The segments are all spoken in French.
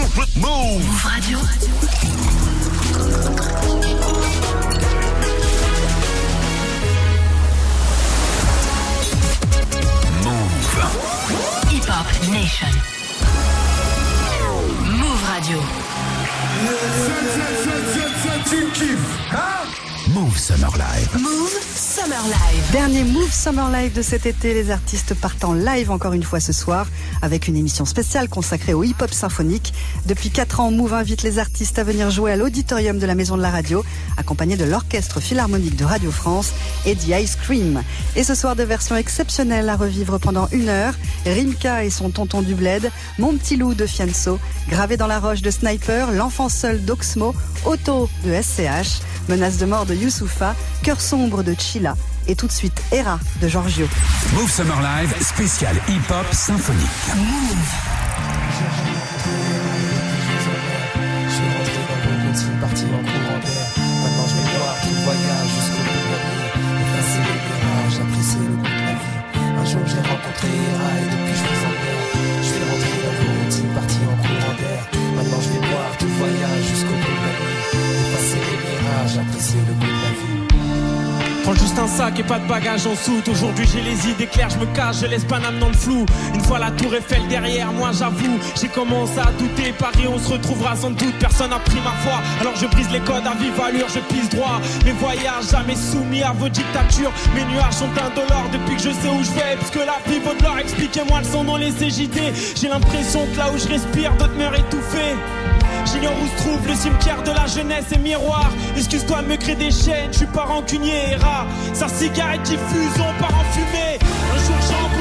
Move Radio. Move. Hip Hop Nation. Move Radio. Tu kiffes, Move Summer Live. Move Summer Live. Dernier Move Summer Live de cet été, les artistes partent en live encore une fois ce soir avec une émission spéciale consacrée au hip-hop symphonique. Depuis 4 ans, Move invite les artistes à venir jouer à l'auditorium de la Maison de la Radio, accompagnés de l'Orchestre Philharmonique de Radio France et The Ice Cream. Et ce soir, de versions exceptionnelles à revivre pendant une heure. Rimka et son tonton du bled, Mon petit loup de Fianso, Gravé dans la roche de Sniper, L'enfant seul d'Oxmo, Otto de SCH, Menace de mort de Youssoufa, Cœur sombre de Chila et tout de suite Hera de Giorgio. Move Summer Live spécial hip-hop symphonique. Je suis rentré apprécier le goût de la vie. Prends juste un sac et pas de bagages en soute. Aujourd'hui j'ai les idées claires, je me cache, je laisse Paname dans le flou. Une fois la tour Eiffel derrière moi, j'avoue, j'ai commencé à douter. Paris, on se retrouvera sans doute. Personne n'a pris ma foi, alors je brise les codes à vive allure, je pisse droit. Mes voyages jamais soumis à vos dictatures. Mes nuages sont indolores depuis que je sais où je vais. Parce que la vie vaut de l'or, expliquez-moi le son dans les CJD. J'ai l'impression que là où je respire, d'autres meurent étouffés. J'ignore où se trouve le cimetière de la jeunesse et miroir. Excuse-toi me créer des chaînes, je suis pas rancunier, Hera. Sa cigarette diffuse, on part en fumée. Un jour j'ai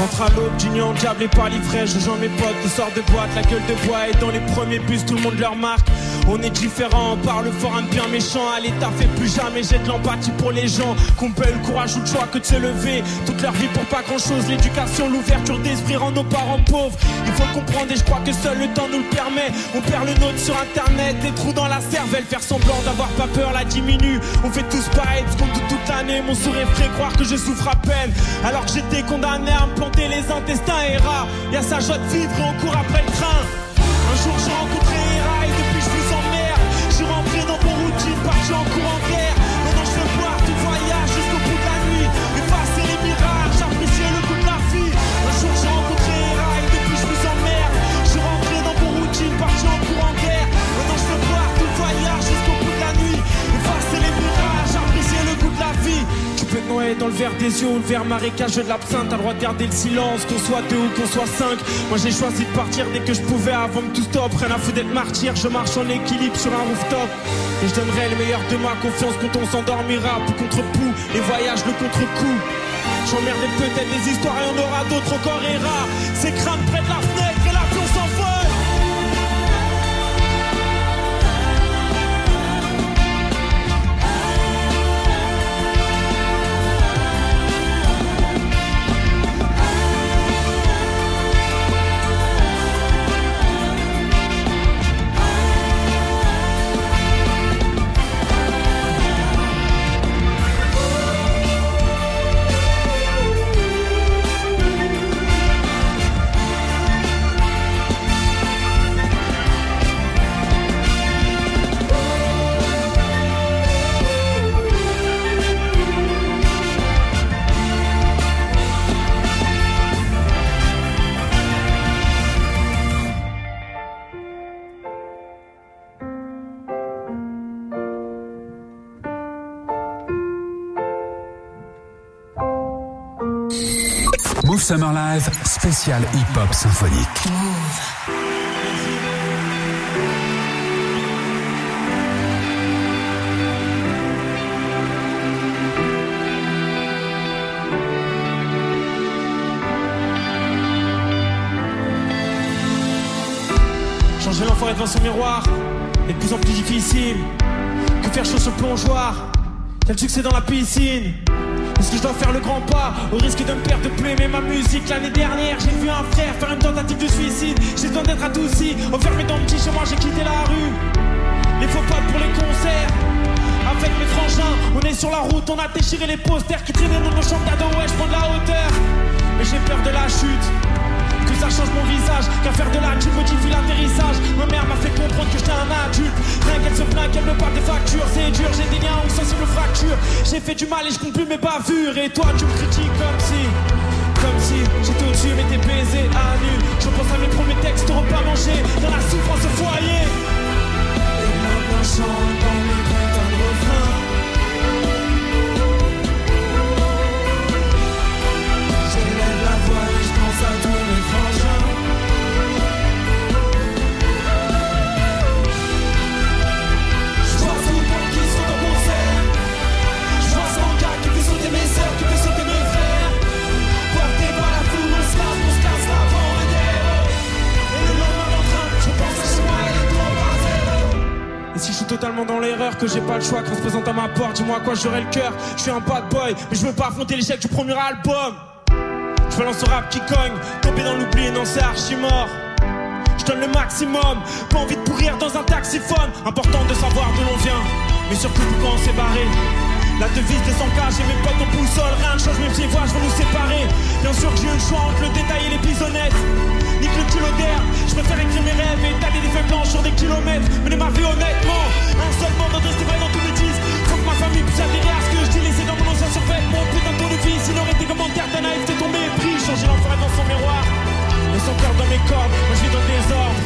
rentre à l'aube, d'union, diable et par l'ivresse. Je joins mes potes qui sortent de boîte, la gueule de bois. Et dans les premiers bus, tout le monde leur marque. On est différent, on parle fort, un bien méchant. À l'état fait plus jamais, j'ai de l'empathie pour les gens. Qu'on paie le courage ou le choix que de se lever. Toute leur vie pour pas grand chose. L'éducation, l'ouverture d'esprit rend nos parents pauvres. Il faut comprendre et je crois que seul le temps nous le permet. On perd le nôtre sur internet, des trous dans la cervelle. Faire semblant d'avoir pas peur la diminue. On fait tous pareil, parce qu'on doute toute l'année. Mon sourire ferait croire que je souffre à peine. Alors que j'étais condamné à me planter les intestins et rats. Y'a sa joie de vivre et on court après le train. Un jour j'ai Dans le verre des yeux ou le verre marécageux de l'absinthe. T'as le droit de garder le silence, qu'on soit deux ou qu'on soit cinq. Moi j'ai choisi de partir dès que je pouvais avant que tout stop. Rien à foutre d'être martyr, je marche en équilibre sur un rooftop. Et je donnerai le meilleur de ma confiance quand on s'endormira. Pour contre pouls et voyage le contre-coup. J'emmerdais peut-être des histoires et on aura d'autres Spécial hip-hop symphonique. J'ai l'enfoiré devant son miroir, et de plus en plus difficile. Que faire chaud le plongeoir Quel succès dans la piscine est-ce que je dois faire le grand pas au risque de me perdre plus. Aimer ma musique L'année dernière j'ai vu un frère faire une tentative de suicide. J'ai besoin d'être adouci, enfermé dans le petit chemin j'ai quitté la rue. Les faux pas pour les concerts. Avec mes frangins, on est sur la route, on a déchiré les posters qui traînaient dans nos chambres d'ado, ouais, je prends de la hauteur. Mais j'ai peur de la chute, ça change mon visage, qu'à faire de la modifie l'atterrissage. Ma mère m'a fait comprendre que j'étais un adulte. Rien qu'elle se plaint, qu'elle me parle des factures, c'est dur, j'ai des liens ou sensibles fractures. J'ai fait du mal et je compte plus mes bavures. Et toi, tu me critiques comme si. Comme si j'étais au-dessus, mais t'es baisé à nu. Je pense à mes premiers textes, repas mangé, dans la souffrance au foyer. Et maintenant, totalement dans l'erreur, que j'ai pas le choix, qu'on se présente à ma porte, dis-moi à quoi j'aurai le cœur. Je suis un bad boy, mais je veux pas affronter l'échec du premier album. Je balance ce rap qui cogne, tomber dans l'oubli, non c'est archi mort. Je donne le maximum, pas envie de pourrir dans un taxiphone. Important de savoir d'où l'on vient, mais surtout pourquoi on s'est barré. La devise de 100K, j'ai mes potes en boussole, rien ne change, si les voix, je vais nous séparer. Bien sûr que j'ai eu le choix entre le détail et les bisonnettes. Nique le kilo d'air, je préfère écrire mes rêves et étaler des feuilles blanches sur des kilomètres. Mener ma vie honnêtement, un seul bord d'adresse vrai dans tous mes disques. Faut ma famille puisse adhérer à ce que je dis, laisser dans mon ancien survêt. Mon putain de tour de vie, s'il aurait été commentaires d'un naïveté tombé, pris, changer l'enfer dans son miroir. Mais sans peur dans mes cordes, moi je vis dans le désordre.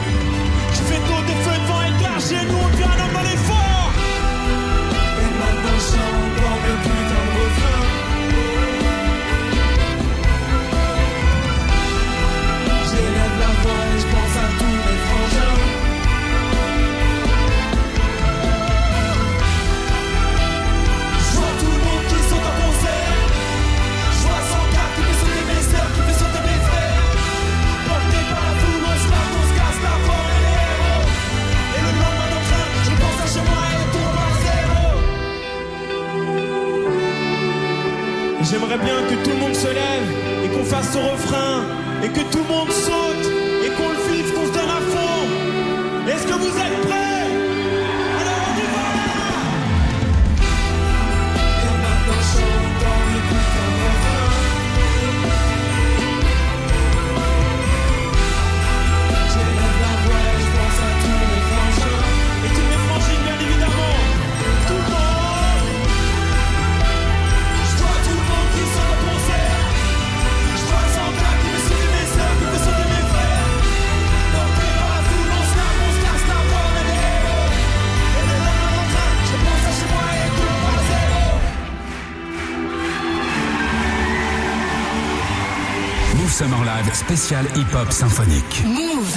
Je fais tôt des feux de vent et de chez nous, on devient un homme dans l'effort. Spécial hip-hop symphonique. Move.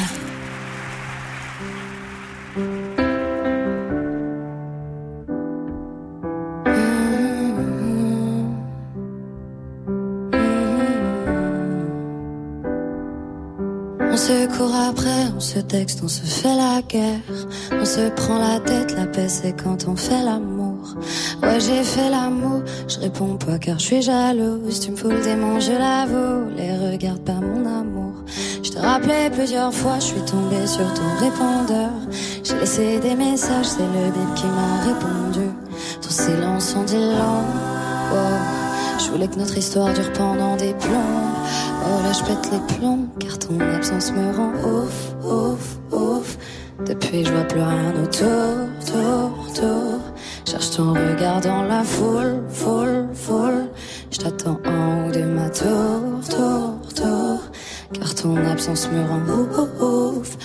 On se court après, on se texte, on se fait la guerre. On se prend la tête, la paix c'est quand on fait l'amour. Ouais, j'ai fait l'amour, je réponds pas car je suis jalouse. Tu me fous le démon, je l'avoue. Les regarde pas mon amour. Rappelais plusieurs fois, je suis tombée sur ton répondeur. J'ai laissé des messages, c'est le bip qui m'a répondu. Ton silence en dit. Oh, je voulais que notre histoire dure pendant des plombs. Oh là je pète les plombs car ton absence me rend ouf, ouf, ouf. Depuis je vois plus rien autour, tour, tour. Cherche ton regard dans la foule, foule, foule. Je t'attends en haut de ma tour, ton absence me rend ouf,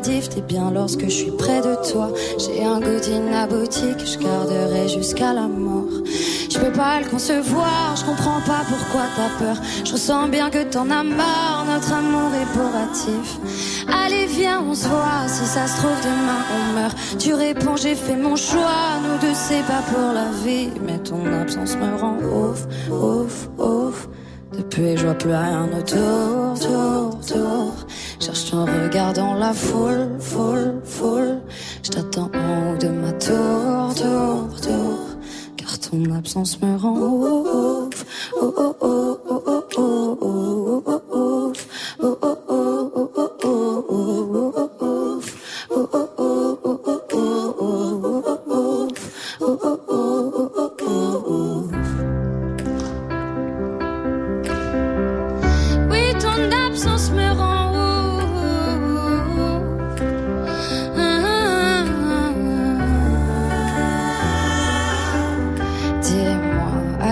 t'es bien lorsque je suis près de toi. J'ai un goût boutique, je garderai jusqu'à la mort. Je peux pas le concevoir, je comprends pas pourquoi t'as peur. Je ressens bien que t'en as marre, notre amour est bourratif. Allez, viens, on se voit, si ça se trouve demain on meurt. Tu réponds, j'ai fait mon choix, nous deux c'est pas pour la vie. Mais ton absence me rend ouf, ouf, ouf. Depuis, je vois plus rien autour, tour, tour. Cherche ton regard dans la foule, foule, foule. Je t'attends en haut de ma tour, tour, tour. Car ton absence me rend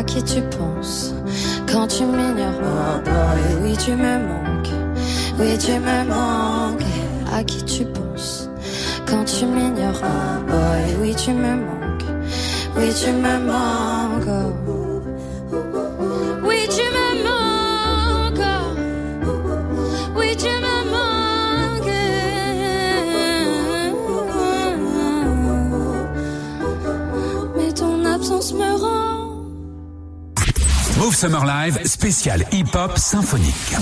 tu penses quand tu m'ignores boy, oui tu me manques, oui tu me manques. À qui tu penses? Quand tu m'ignores boy, oui tu me manques, oui tu me manques. Summer Live, spécial hip-hop symphonique.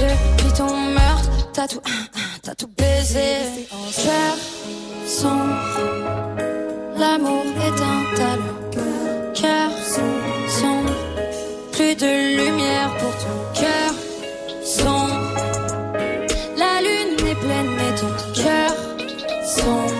Depuis ton meurtre, t'as tout, t'as tout baisé. Cher sans l'amour est un talent. Cœur sans plus de lumière pour ton cœur sans la lune est pleine, mais ton cœur sans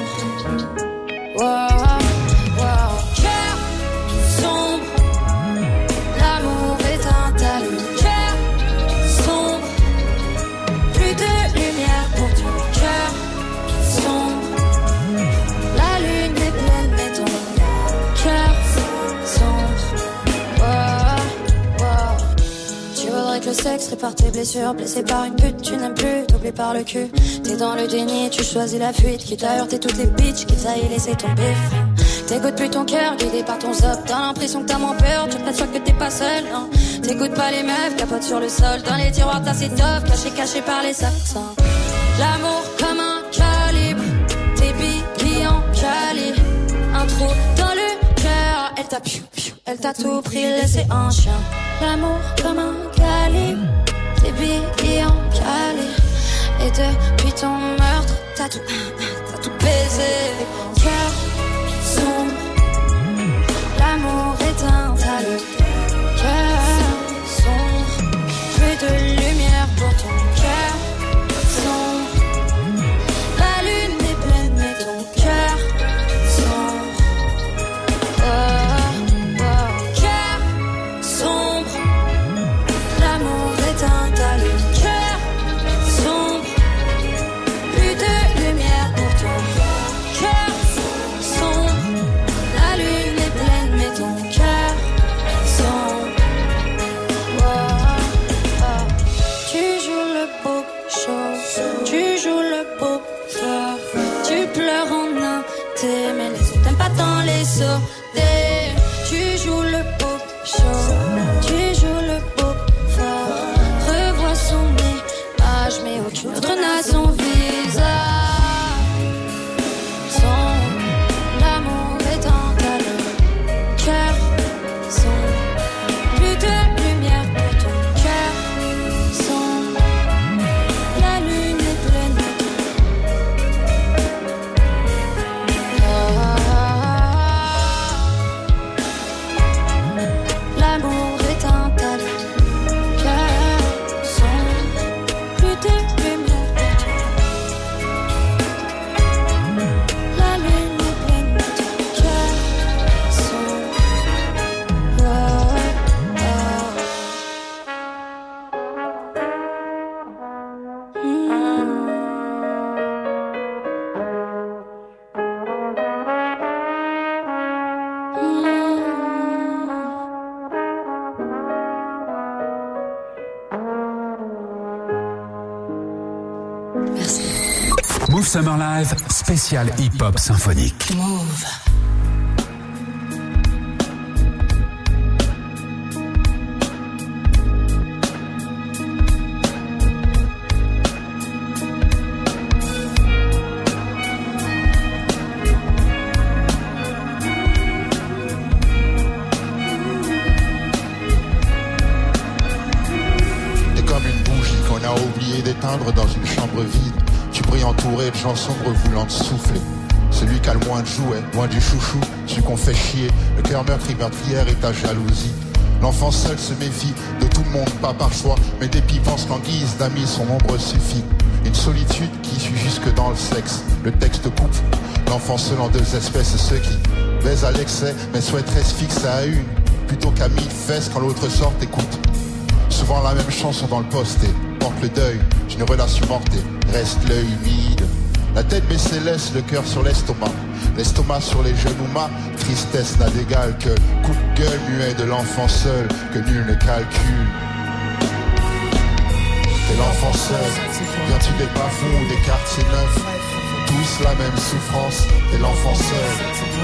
blessé par une pute, tu n'aimes plus, doublé par le cul. T'es dans le déni, tu choisis la fuite, qui t'a heurté toutes les bitches, qui t'a laissé tomber. T'écoutes plus ton cœur, guidé par ton zop. T'as l'impression que t'as moins peur, tu t'assures que t'es pas seul. Hein. T'écoutes pas les meufs, capote sur le sol. Dans les tiroirs, t'as ces top, caché, caché par les accents. L'amour comme un calibre, tes billes en cali. Un trou dans le cœur, elle t'a piou, piou. Elle t'a tout pris, laissé un chien. L'amour comme un calibre et en calé. Et depuis ton meurtre, t'as tout, t'as tout baisé. Cœur sombre, l'amour éteint, t'as le cœur sombre. Plus de lumière pour ton Summer Live, spécial hip-hop symphonique. Move. T'es comme une bougie qu'on a oublié d'éteindre dans une chambre vide. Tu brilles entouré de gens sombres voulant te souffler. Celui qui a le moins de jouets, loin du chouchou, celui qu'on fait chier. Le cœur meurtri, meurtrière et ta jalousie. L'enfant seul se méfie de tout le monde, pas par choix, mais dépit pense qu'en guise d'amis son ombre suffit. Une solitude qui suit jusque dans le sexe. Le texte coupe l'enfant seul en deux espèces, ceux qui baisent à l'excès, mais souhaiteraient se fixer à une, plutôt qu'à mille fesses quand l'autre sort écoute. Souvent la même chanson dans le poste et porte le deuil d'une relation morte et reste l'œil humide. La tête baissée laisse le cœur sur l'estomac. L'estomac sur les genoux, ma tristesse n'a d'égal que coup de gueule muet de l'enfant seul que nul ne calcule. T'es l'enfant seul, viens-tu des bas-fonds ou des quartiers neufs? Tous la même souffrance, t'es l'enfant seul,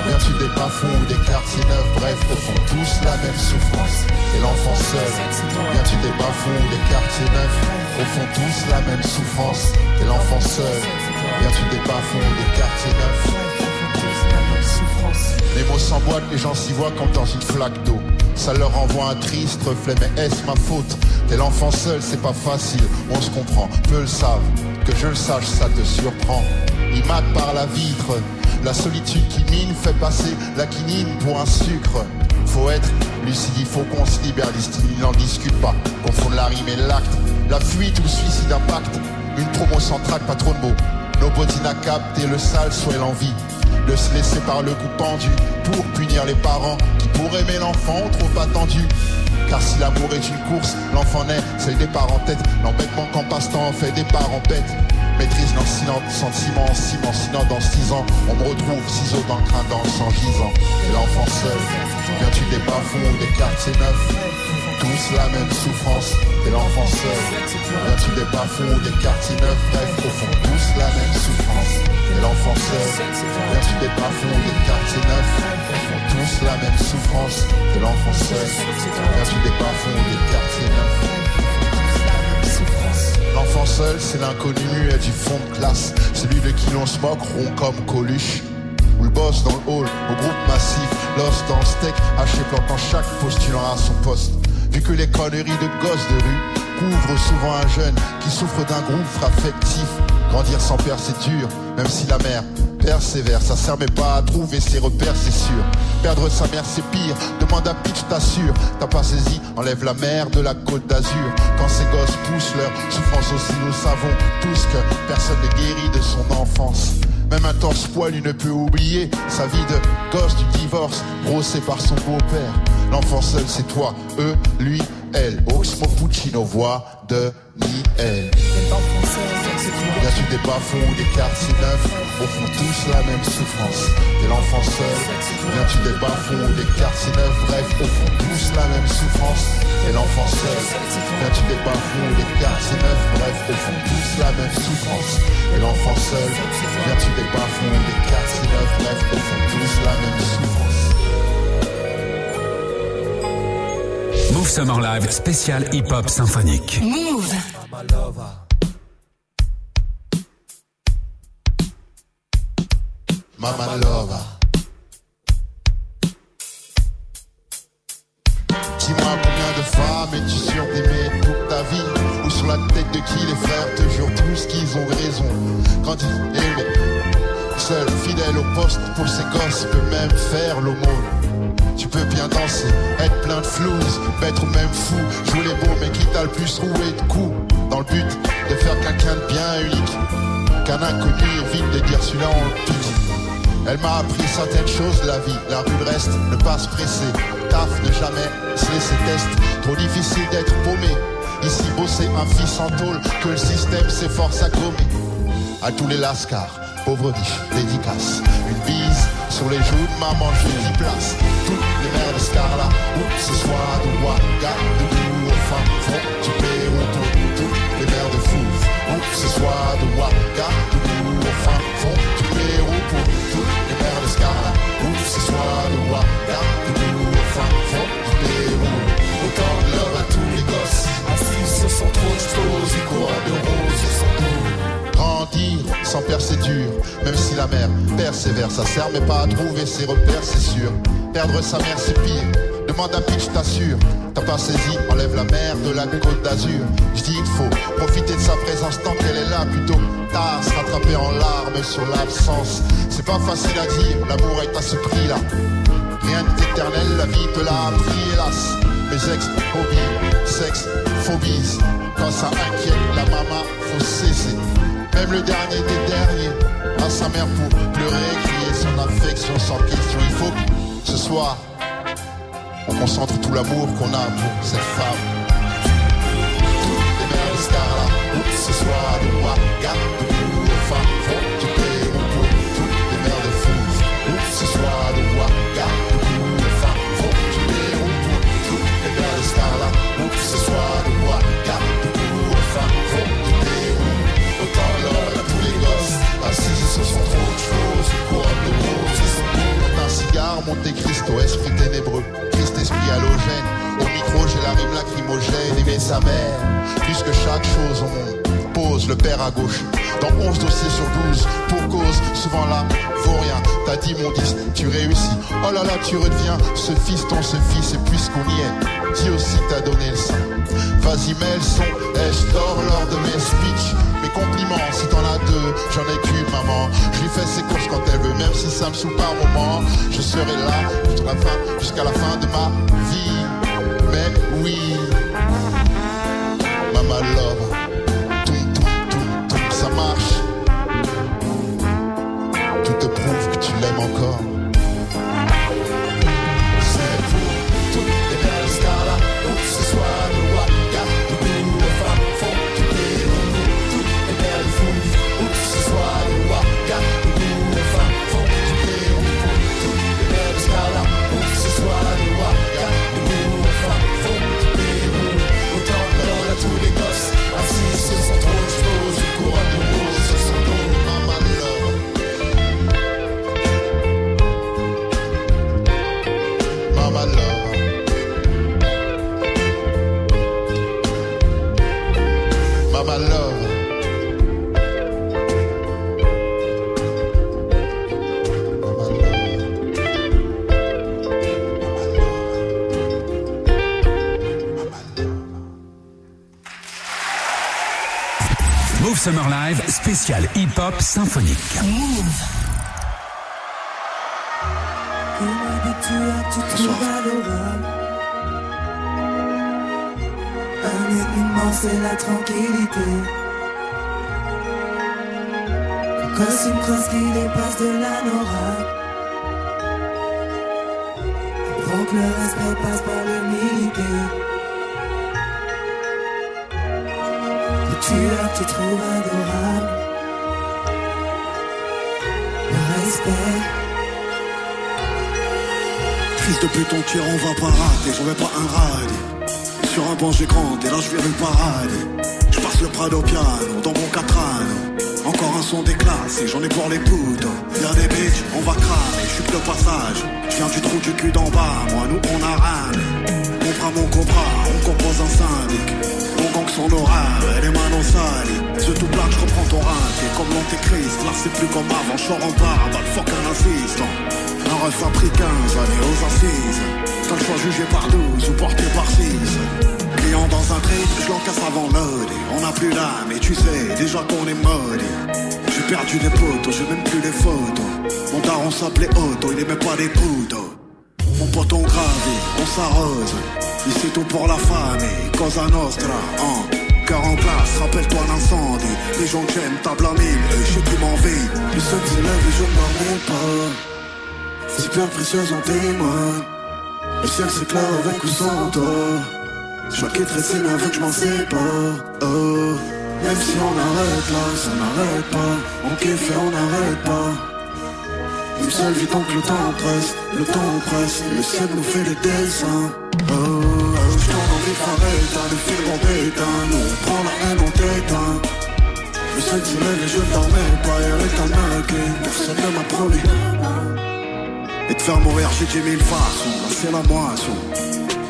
viens-tu des bas-fonds ou des quartiers neufs? Bref, au fond tous la même souffrance, t'es l'enfant seul, viens-tu des bas-fonds ou des quartiers neufs? Au fond tous la même souffrance, t'es l'enfant seul, viens-tu des bas-fonds des quartiers neufs les mots s'emboîtent, les gens s'y voient comme dans une flaque d'eau. Ça leur envoie un triste reflet, mais est-ce ma faute? T'es l'enfant seul, c'est pas facile, on se comprend, peu le savent. Que je le sache, ça te surprend. Il mate par la vitre, la solitude qui mine fait passer la quinine pour un sucre. Faut être lucide, il faut qu'on se libère, l'hystérie n'en discute pas. Confondre la rime et l'acte, la fuite ou le suicide impact. Une promo trac, pas trop de mots. Nobody n'a capté le sale, soit l'envie de se laisser par le coup pendu pour punir les parents qui pour aimer l'enfant trop attendu. Car si l'amour est une course, l'enfant naît, c'est le départ en tête. L'embêtement qu'en passe-temps fait départ en pète. Maîtrise l'ensinant sentiment, ciment, sinon dans six ans, on me retrouve ciseaux dans le crâne, dans sang gisant. Et l'enfant seul, viens-tu des bas-fonds, des quartiers neufs? Tous la même souffrance, et l'enfant seul. Viens-tu des bas-fonds, des quartiers neufs, fond, tous la même souffrance, et l'enfant seul. Viens-tu des bas-fonds, des quartiers neufs, tous la même souffrance, et l'enfant des bas-fonds, des quartiers neufs, L'enfant seul, c'est l'inconnu muet du fond de classe, celui de qui l'on se moque, rond comme Coluche. Ou le boss dans le hall, au groupe massif, l'os dans le steak, haché plantant chaque postulant à son poste. Vu que les conneries de gosses de rue couvrent souvent un jeune qui souffre d'un groupe affectif. Grandir sans père c'est dur, même si la mère persévère, ça sert mais pas à trouver ses repères c'est sûr. Perdre sa mère c'est pire, demande à Pitch t'assure. T'as pas saisi, enlève la mer de la côte d'Azur. Quand ces gosses poussent leur souffrance aussi, nous savons tous que personne ne guérit de son enfance. Même un torse poilu ne peut oublier sa vie de gosse du divorce, brossé par son beau-père. L'enfant seul, c'est toi, eux, lui, elle. Oxmo Puccino, voix de Niel. Viens-tu des bas-fonds ou des quartiers neufs Au fond, tous la même souffrance. T'es l'enfant seul. Viens-tu des bas-fonds, des quartiers neufs, bref, au fond, tous la même souffrance. Et l'enfant seul, viens-tu des bas-fonds, des quartiers neufs, bref, au fond, tous la même souffrance. Et l'enfant seul, viens-tu des bas-fonds, des quartiers neufs, bref, au fond, tous la même souffrance. Move Summer Live spécial hip-hop symphonique. Move. Mama Lova. Dis-moi combien de femmes es-tu sûr d'aimer toute ta vie? Ou sur la tête de qui les frères te jurent tous qu'ils ont raison? Grandi, aimé, seul, fidèle au poste pour ses gosses peut même faire l'aumône tu peux bien danser, être plein de flouze, être même fou, jouer les beaux mais qui t'a le plus roué de coups. Dans le but de faire quelqu'un de bien unique Qu'un inconnu évite de dire celui-là on le elle m'a appris certaines choses de la vie, la rue le reste, ne pas se presser, taf, ne jamais se laisser test, trop difficile d'être paumé, ici bosser un fils en tôle, que le système s'efforce à gommer. À tous les lascars, pauvres riches, dédicace, une bise sur les joues de maman, je dis place, toutes les mères de Scarla, ou ce soir de Ouaga, de au fin fond du Pérou, toutes les mères de Fouf, ou ce soir de Ouaga, de au fin fond du Pérou, pour toutes les mères de Scarla, ou ce soir de Ouaga, de au fin fond du Pérou. Autant de love à tous les gosses, assis sur son trône, j'pose et couronne sans c'est dur, même si la mère persévère, ça sert mais pas à trouver ses repères, c'est sûr. Perdre sa mère c'est pire, demande à Pitch, t'assure. T'as pas saisi, enlève la mer de la côte d'Azur. Je dis il faut profiter de sa présence tant qu'elle est là, plutôt tard, se rattraper en larmes sur l'absence. C'est pas facile à dire, l'amour est à ce prix-là. Rien n'est éternel, la vie te l'a appris, hélas. Mes ex, hobbies, phobies. Quand ça inquiète la maman, faut cesser. Même le dernier des derniers, à sa mère pour pleurer, crier son affection sans question. Il faut que ce soir, on concentre tout l'amour qu'on a pour cette femme. Toutes les ce soir femmes, lacrymogène, aimer sa mère. Plus que chaque chose au monde, pose le père à gauche. Dans 11 dossiers sur 12, pour cause, souvent là, vaut rien. T'as dit mon disque, tu réussis. Oh là là, tu redeviens ce fiston, ce fils, et puisqu'on y est, dis aussi t'as donné le sein. Vas-y, mets le son, lors de mes speeches? Mes compliments, si t'en as deux, j'en ai qu'une, maman. Je lui fais ses courses quand elle veut, même si ça me saoule par moment. Je serai là jusqu'à la fin, jusqu'à la fin de ma vie. Mais oui, Mama Love, Move Summer Live spécial hip-hop symphonique. Un événement c'est la tranquillité Un costume crosse qui dépasse de l'anorak Donc le respect passe par l'humilité Le tueur que tu trouves adorable Le respect Fils de pute, on tire, on va pas rater, j'en vais pas un rade. Sur un banc j'ai grandi, là je viens le parade. Je passe le Prado piano dans mon catrano. Encore un son déclassé, j'en ai pour les poudres. Y'a des bitches, on va cramer, je suis le passage. Je viens du trou du cul d'en bas, moi nous on a rame. On prend mon cobra, on compose un syndic. Gang son aura, les mains salies. Ce tout plat, je reprends ton rat, t'es comme l'antéchrist. Là c'est plus comme avant, je en barre, le fuck un assistant. Un ref a pris 15 années aux assises. T'as le choix jugé par 12 ou porté par 6 dans un trip, je l'encasse avant mode On n'a plus l'âme et tu sais déjà qu'on est maudit J'ai perdu des potos, j'ai même plus les photos Mon daron s'appelait Otto, il aimait pas les poudres Ici tout pour la famille, Cosa Nostra, hein Cœur en place, rappelle-toi l'incendie Les gens qui aiment table à mille, je sais qui m'envie Le sun s'élève et je ne pas. C'est bien précieuse en témoigne. Le ciel s'éclaire avec ou sans toi. Je vois qu'il tressé mais que je m'en sépare. Oh. Même si on arrête là, ça n'arrête pas. On kiffe et on n'arrête pas Seule vie donc le temps presse Le temps presse, le ciel nous fait des dessins. Oh, oh je envie de faire Le fil en bétain Nous on prend la haine, on t'éteint Le ciel se lève et je dormais pas Y'a un maqué, personne ne m'a promis Et de faire mourir j'ai dix mille façons c'est la moisson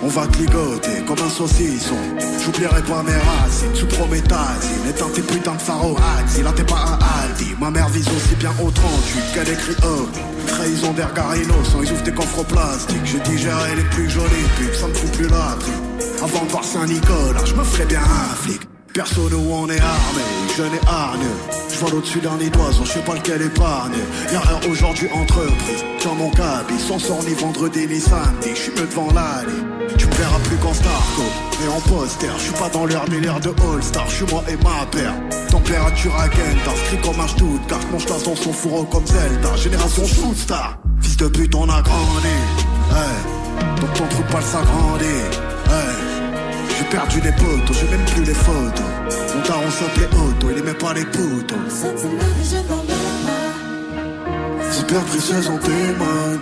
on va cligoter comme un saucisson. J'oublierai pas mes racines, sous prométhazine. Étant tes putains de pharaons là t'es pas un Aldi. Ma mère vise aussi bien au 38 qu'elle écrit oh. Trahison d'Ergarino, sans ils ouvrent des coffres plastiques. J'ai digéré les plus jolies pubs, ça me fout plus la Avant de voir Saint-Nicolas, je me ferais bien un flic. Perso, nous on est armé, jeune et hargneux. Je vois au-dessus d'un nid d'oiseau, je sais pas lequel épargne. Y'a rien aujourd'hui entreprise, tiens mon cabis, sans sort ni vendredi ni samedi, je suis devant l'allée. Tu me verras plus qu'en Starco et en poster. Je suis pas dans l'air délire de All-Star, je suis moi et ma paire. Température à Kent, inscrit comme un Stuttgart. Mon chat dans son fourreau comme Zelda. Génération Shootstar. Fils de pute, on a grandi. Hey. Donc ton trou pas s'agrandit. Hey. J'ai perdu des potos, j'ai même plus les photos. Mon daron s'appelait Otto, il aimait pas les potos. Super précieuse, on témoigne.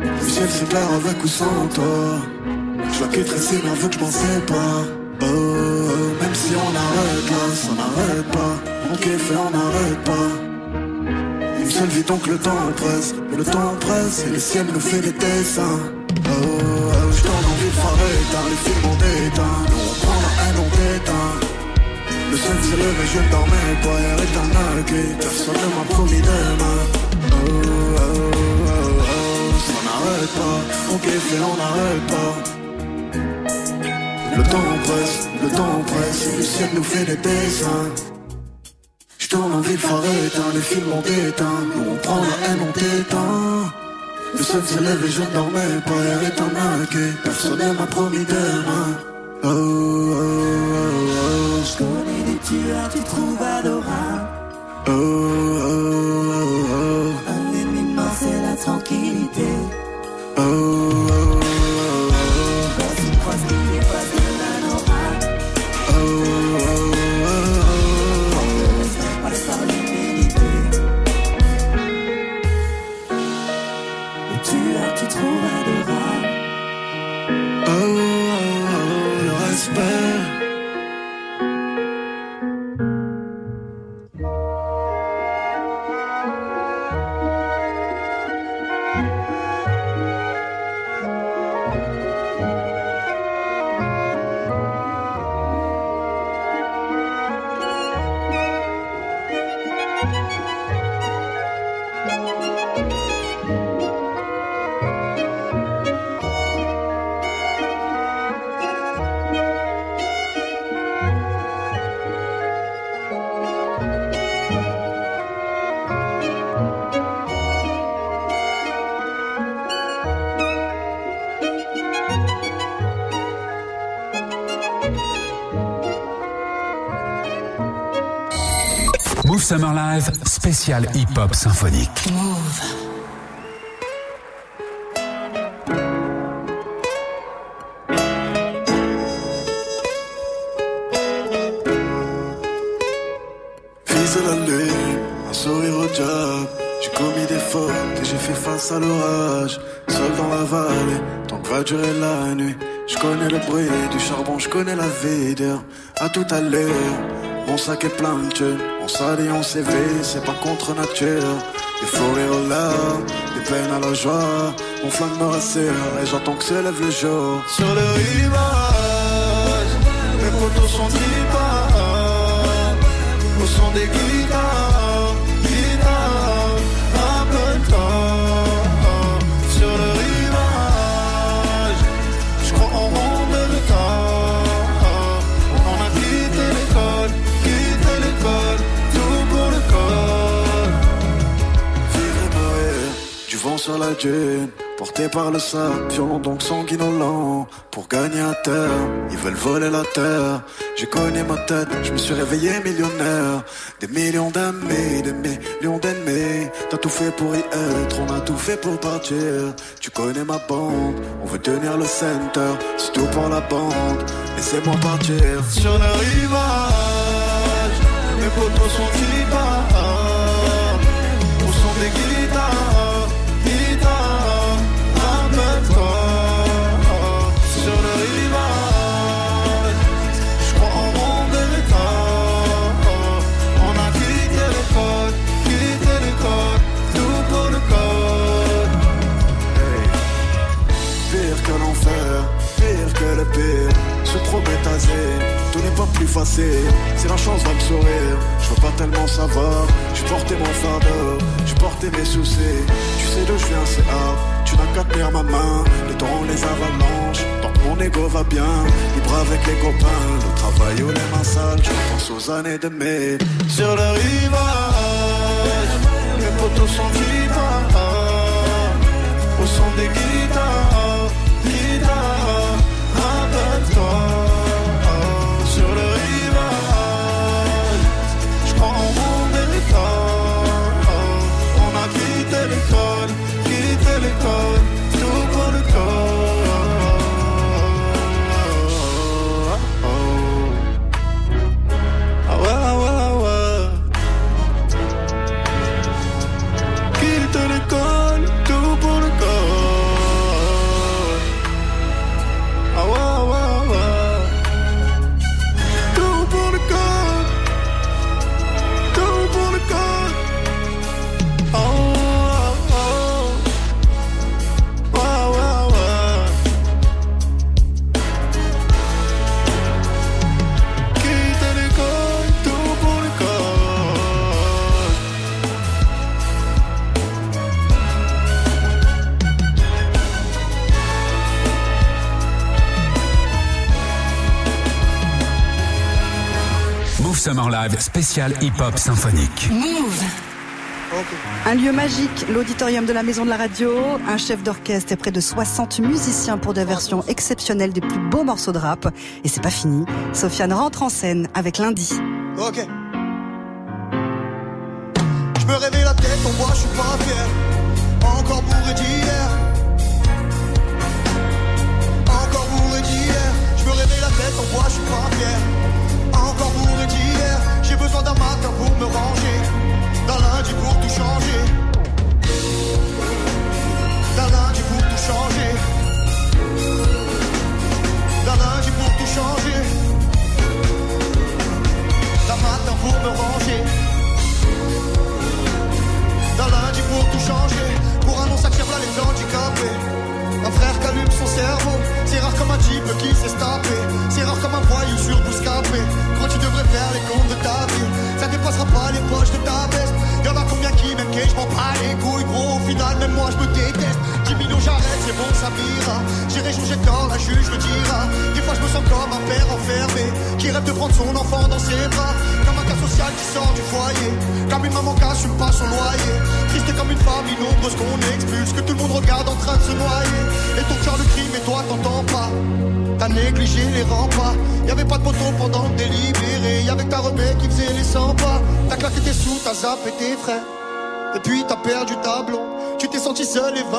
Le ciel c'est clair avec ou sans toi. Je la tressé, mais veut que je m'en sépare. Oh, oh, même si on arrête là, ça n'arrête pas. On kiffe on n'arrête pas. Une seule vie donc le temps presse, le temps presse et le ciel nous fait des dessins. Oh, oh, je t'en envie de faire éteindre les films en déteint. Nous on prend la haine, on déteint. Le ciel s'est levé, je dormais hier est un arqué. Personne ne m'a promis demain. Oh, oh, oh, oh, ça n'arrête pas. On kiffe on n'arrête pas. Le temps presse, le temps presse, le ciel nous fait des dessins. J'tourne en ville, faire éteint, les films ont éteint. Nous on prend la haine, on t'éteint. Le sol se lève et je ne dormais pas, hier est un marqué. Personne ne m'a promis demain. Oh, oh, oh, oh. J'connais des tueurs, tu trouves adorable. Oh, oh, oh, oh. Un ennemi mort, c'est la tranquillité. Oh, oh. Spécial hip-hop symphonique. Move. Fils de la lune, un sourire au job. J'ai commis des fautes et j'ai fait face à l'orage. seul dans la vallée, tant que va durer la nuit. Je connais le bruit du charbon, je connais la vie À tout à l'heure, mon sac est plein de thunes. On s'allie, on s'éveille, c'est pas contre nature. Faut rire aux larmes, des peines à la joie. Mon flamme me rassure et j'attends que se lève le jour. Sur le rivage, mes photos sont tribales. Au son des guitares, sur la dune. Porté par le violent donc sanguinolent Pour gagner à terre, ils veulent voler la terre. J'ai connu ma tête, je me suis réveillé millionnaire. Des millions d'amis, des millions d'ennemis. T'as tout fait pour y être, on a tout fait pour partir. Tu connais ma bande, on veut tenir le center. C'est tout pour la bande, laissez-moi partir. Sur le rivage, mes potos sont qui plus facile. Si la chance va me sourire, je veux pas tellement savoir. Je portais mon fardeau, je portais mes soucis. Tu sais d'où je viens, c'est hard. Tu n'as qu'à tenir ma main, les temps les avalanches. Tant que mon ego va bien, libre avec les copains. Le travail ou les mains sales, je pense aux années de mai. Sur le rivage, les potos sont vivants. Au son des guitares, Spécial hip-hop symphonique. Move un lieu magique, l'auditorium de la Maison de la Radio, un chef d'orchestre et près de 60 musiciens pour des versions exceptionnelles des plus beaux morceaux de rap. Et c'est pas fini, Sofiane rentre en scène avec lundi. Ok. Je me réveille la tête en bois, je suis pas fier. Encore bourré d'hier. Encore bourré d'hier. Je me réveille la tête en bois, je suis pas fier encore bourré d'hier. J'ai besoin d'un matin pour me ranger. D'un lundi pour tout changer.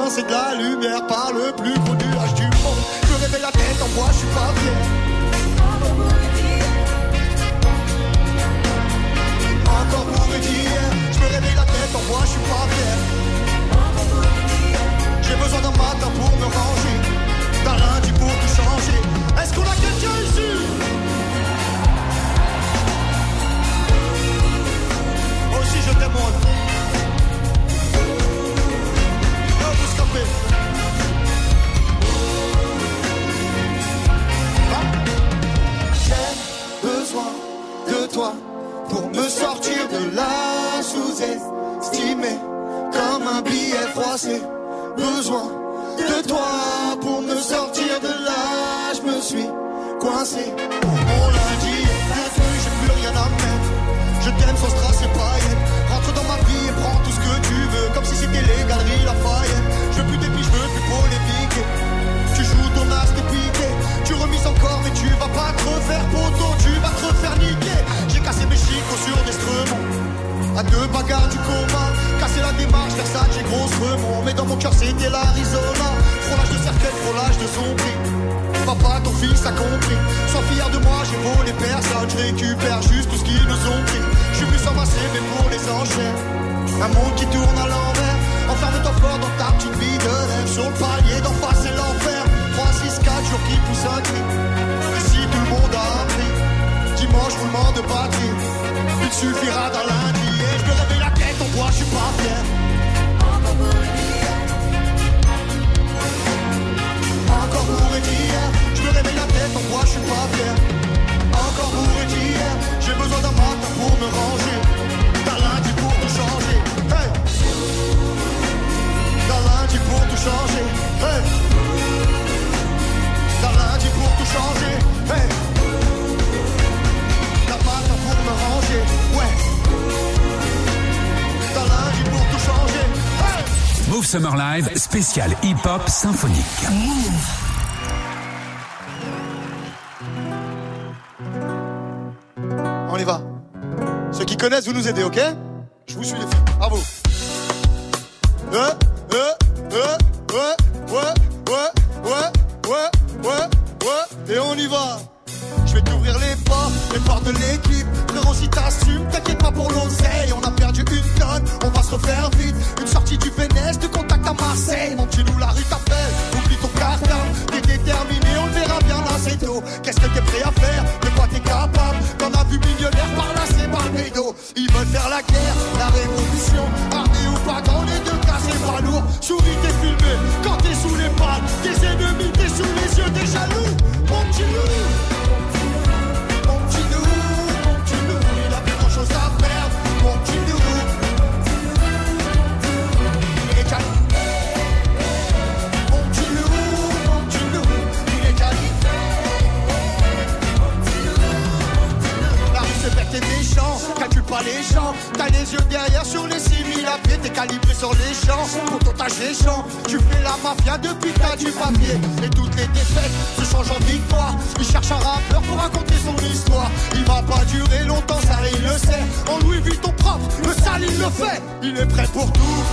C'est de la lumière par le plus gros nuage du monde. Je réveille la tête en moi, je suis pas fier. Encore bourré d'hier. Je me réveille la tête en moi, je suis pas fier. J'ai besoin d'un matin pour me ranger, d'un lundi pour tout changer. Est-ce qu'on a quelqu'un ici? Aussi je demande. J'ai besoin de toi pour me sortir de là sous-estimé comme un billet froissé. Besoin de toi pour me sortir de là, je me suis coincé. Mon lundi est venu, j'ai plus rien à mettre. Je t'aime sans tu vas te refaire niquer. J'ai cassé mes chicots sur d'instruments. À deux bagarres du coma, casser la démarche, Versace, j'ai grosse remont. Mais dans mon cœur, c'était l'Arizona. Frôlage de cercueil, frôlage de zombie. Papa, ton fils a compris. Sois fier de moi, j'ai volé personne. Je récupère juste tout ce qu'ils nous ont pris. Je suis plus ma mais pour les enchères. Un monde qui tourne à l'envers. Enferme-toi fort dans ta petite vie de rêve. Sur le palier d'en face, c'est l'enfer. 3, 6, 4 jours qui poussent un cri. Dimanche, roulement de batterie. Il suffira d'un lundi. Et je me réveille la tête en bois, je suis pas fier. Encore bourré d'hier, je me réveille la tête en bois, je suis pas fier. Encore bourré d'hier, j'ai besoin d'un matin pour me ranger. D'un lundi pour tout changer. Hey D'un lundi pour tout changer. Hey D'un lundi pour tout changer. Hey ranger. Ouais pour tout changer. Hey Move Summer Live spécial hip-hop symphonique. On y va. Ceux qui connaissent, vous nous aidez, ok? Je vous suis les filles. À vous. Euh, euh, euh, ouais, ouais, ouais, ouais, ouais, ouais, ouais. Et on y va. Vais les portes, les portes de l'équipe. Frérot, si t'assumes, t'inquiète pas pour l'oseille. On a perdu une tonne, on va se refaire vite. Une sortie du Vénès, de contact à Marseille. Mon petit loup, la rue t'appelle. Oublie ton cartable, t'es déterminé, on le verra bien assez tôt. Qu'est-ce que derrière sur les 6000 à pied, t'es calibré sur les champs. Pour ton tâche les champs, tu fais la mafia depuis t'as du papier. Et toutes les défaites se changent en victoire. Il cherche un rappeur pour raconter son histoire. Il va pas durer longtemps, ça il le sait. En Louis Vuitton propre, le sale il le fait. Il est prêt pour tout.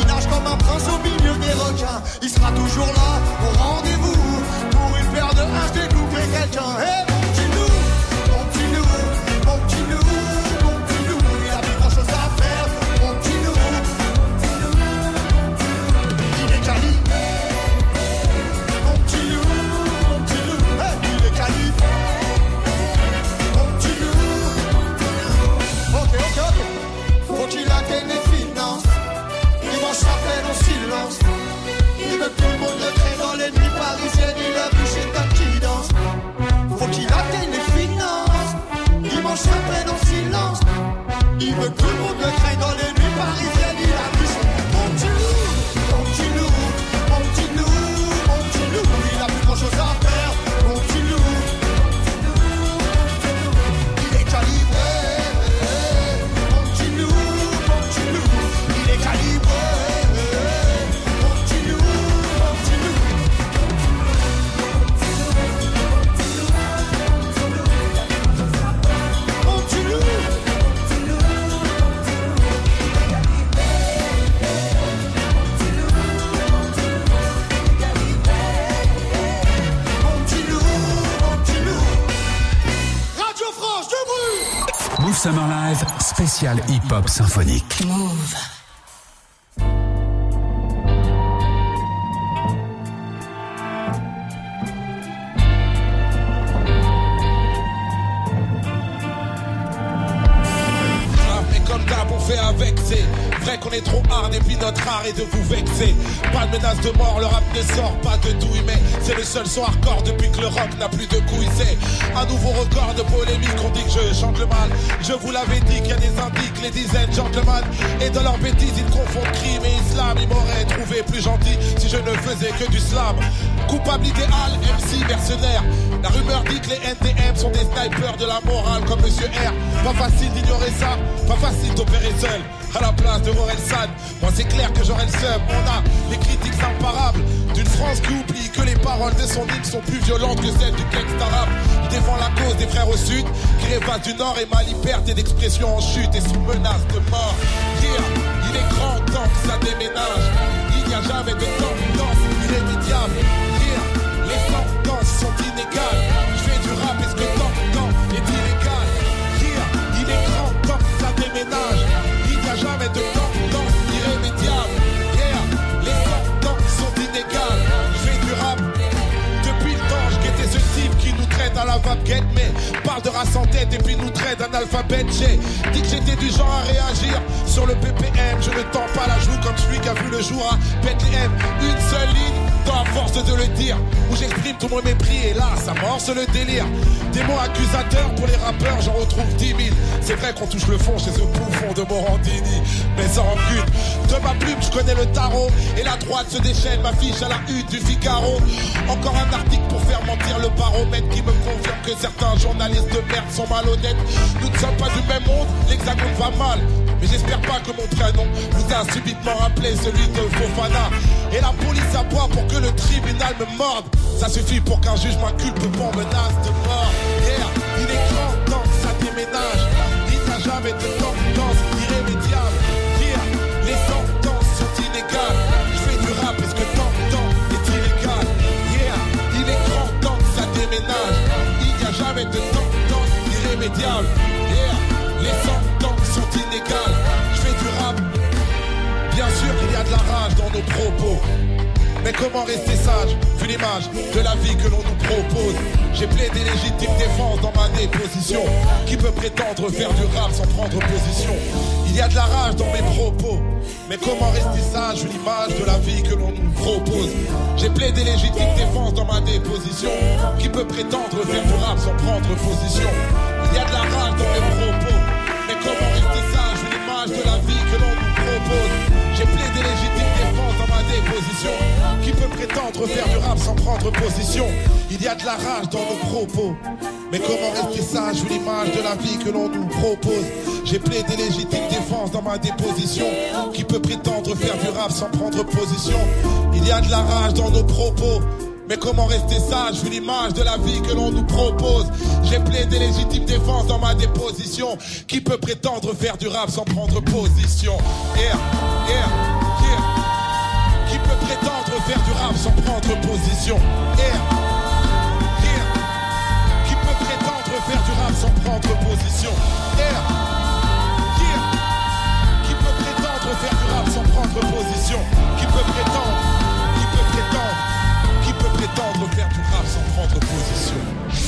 Il nage comme un prince au milieu des requins. Il sera toujours là, au rendez-vous. Pour une paire de haches, découper quelqu'un. Hey, Pop symphonique. Move. avec, c'est vrai qu'on est trop hard et puis notre art est de vous vexer. Pas de menace de mort, le rap ne sort pas mais c'est le seul son hardcore depuis que le rock n'a plus de couilles. C'est un nouveau record de polémique, on dit que je chante le mal. Je vous l'avais dit qu'il y a des indiques, les dizaines gentlemen. Et dans leur bêtise, ils confondent crime et islam. Ils m'auraient trouvé plus gentil si je ne faisais que du slam. Coupable idéal, MC mercenaire. La rumeur dit que les NTM sont des snipers de la morale comme Monsieur R. Pas facile d'ignorer ça, pas facile d'opérer seul. À la place de San moi c'est clair que j'aurais le seum. On a les critiques imparables France qui oublie que les paroles de son hymne sont plus violentes que celles du gangsta rap. Il défend la cause des frères au sud, qui du nord et ma liberté d'expression en chute et sous menace de mort. Here, il est grand temps que ça déménage. Il n'y a jamais de tendance irrémédiable. Here, les sentences sont inégales. Je fais du rap, est-ce que tant, temps est illégal? Here, il est grand temps que ça déménage. Il n'y a jamais de et puis nous traite d'un alphabet. J'ai dit que j'étais du genre à réagir sur le PPM. Je ne tends pas la joue comme celui qui a vu le jour à Bethlehem. Une seule ligne la force de le dire, où j'exprime tout mon mépris et là, ça morce le délire. Des mots accusateurs pour les rappeurs, j'en retrouve 10 000. C'est vrai qu'on touche le fond chez ce bouffon de Morandini, mais sans rancune. De ma plume, je connais le tarot et la droite se déchaîne, m'affiche à la hutte du Figaro. Encore un article pour faire mentir le baromètre qui me confirme que certains journalistes de merde sont malhonnêtes. Nous ne sommes pas du même monde, l'hexagone va mal. Mais j'espère pas que mon prénom vous a subitement rappelé celui de Fofana. Et la police aboie pour que le tribunal me morde. Ça suffit pour qu'un juge m'inculpe pour menace de mort. Yeah, il est grand temps que ça déménage. Il n'y a jamais de tendance irrémédiable. Yeah, les sentences sont inégales. Je fais du rap, est-ce que tant temps est illégal? Yeah, il est grand temps que ça déménage. Il n'y a jamais de tendance irrémédiable. Yeah, les sentences de la rage dans nos propos. Mais comment rester sage, vu l'image de la vie que l'on nous propose? J'ai plaidé légitime défense dans ma déposition. Qui peut prétendre faire du rap sans prendre position? Il y a de la rage dans mes propos. Mais comment rester sage, vu l'image de la vie que l'on nous propose? J'ai plaidé légitime défense dans ma déposition. Qui peut prétendre faire du rap sans prendre position? Il y a de la rage dans mes propos. Mais comment rester sage, vu l'image de la vie que l'on nous propose? J'ai plaidé légitime défense dans ma déposition. Qui peut prétendre faire du rap sans prendre position? Il y a de la rage dans nos propos. Mais comment rester sage vu l'image de la vie que l'on nous propose? J'ai plaidé légitime défense dans ma déposition. Qui peut prétendre faire du rap sans prendre position? Il y a de la rage dans nos propos. Mais comment rester sage vu l'image de la vie que l'on nous propose? J'ai plaidé légitime défense dans ma déposition. Qui peut prétendre faire du rap sans prendre position? Yeah, yeah, yeah. Qui peut prétendre faire du rap sans prendre position? Yeah, yeah. Qui peut prétendre faire du rap sans prendre position? Yeah, yeah. Qui peut prétendre faire du rap sans prendre position? Qui peut prétendre Qui peut prétendre Qui peut prétendre faire du rap sans prendre position?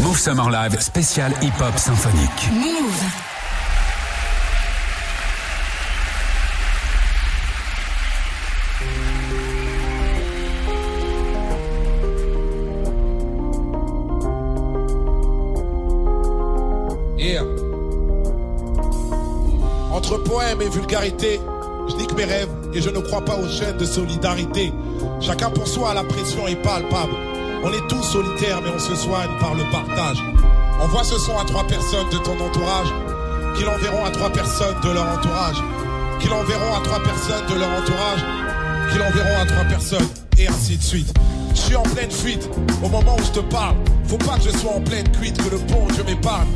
Move Summer Live spécial hip-hop symphonique. Move. Vulgarité, je nique mes rêves et je ne crois pas aux chaînes de solidarité. Chacun pour soi, la pression est palpable. On est tous solitaires, mais on se soigne par le partage. Envoie ce son à trois personnes de ton entourage, qui l'enverront à trois personnes de leur entourage, qui l'enverront à trois personnes de leur entourage, qui l'enverront à trois personnes, et ainsi de suite. Je suis en pleine fuite au moment où je te parle. Faut pas que je sois en pleine cuite, que le bon Dieu m'épargne.